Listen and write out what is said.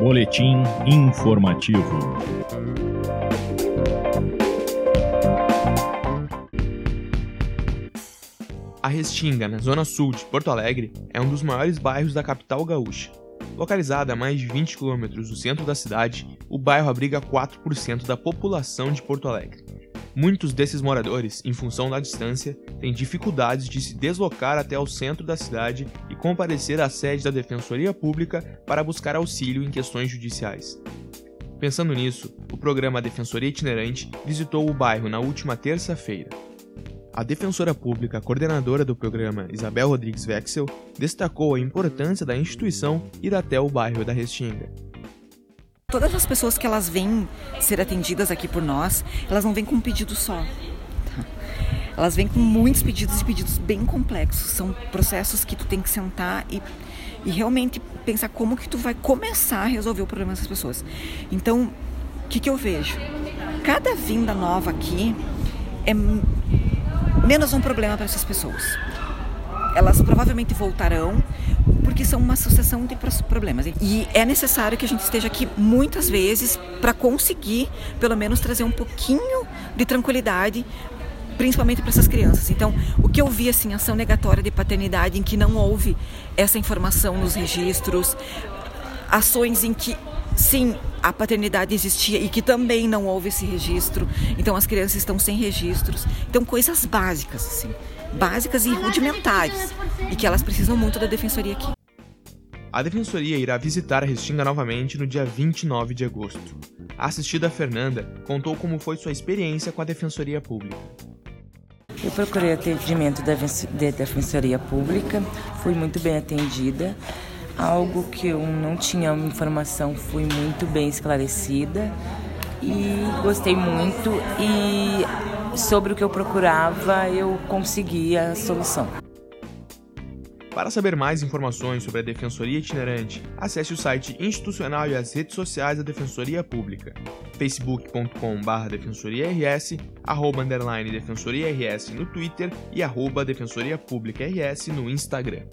Boletim informativo. A Restinga, na zona sul de Porto Alegre, é um dos maiores bairros da capital gaúcha. Localizada a mais de 20 quilômetros do centro da cidade, o bairro abriga 4% da população de Porto Alegre. Muitos desses moradores, em função da distância, têm dificuldades de se deslocar até o centro da cidade e comparecer à sede da Defensoria Pública para buscar auxílio em questões judiciais. Pensando nisso, o programa Defensoria Itinerante visitou o bairro na última terça-feira. A defensora pública coordenadora do programa, Isabel Rodrigues Wexel, destacou a importância da instituição ir até o bairro da Restinga. Todas as pessoas que elas vêm ser atendidas aqui por nós, elas não vêm com um pedido só. Elas vêm com muitos pedidos e pedidos bem complexos. São processos que tu tem que sentar e, e realmente pensar como que tu vai começar a resolver o problema dessas pessoas. Então, o que, que eu vejo? Cada vinda nova aqui é menos um problema para essas pessoas. Elas provavelmente voltarão porque são uma sucessão de problemas. E é necessário que a gente esteja aqui muitas vezes para conseguir, pelo menos, trazer um pouquinho de tranquilidade principalmente para essas crianças. Então, o que eu vi assim, ação negatória de paternidade em que não houve essa informação nos registros, ações em que sim, a paternidade existia e que também não houve esse registro. Então as crianças estão sem registros. Então coisas básicas assim, básicas e rudimentares e que elas precisam muito da defensoria aqui. A defensoria irá visitar a Restinga novamente no dia 29 de agosto. A assistida Fernanda contou como foi sua experiência com a defensoria pública. Eu procurei atendimento da defensoria pública, fui muito bem atendida algo que eu não tinha informação, fui muito bem esclarecida e gostei muito e sobre o que eu procurava eu consegui a solução. Para saber mais informações sobre a Defensoria Itinerante, acesse o site institucional e as redes sociais da Defensoria Pública, facebook.com.br defensoriars, arroba defensoriars no Twitter e arroba defensoria pública rs no Instagram.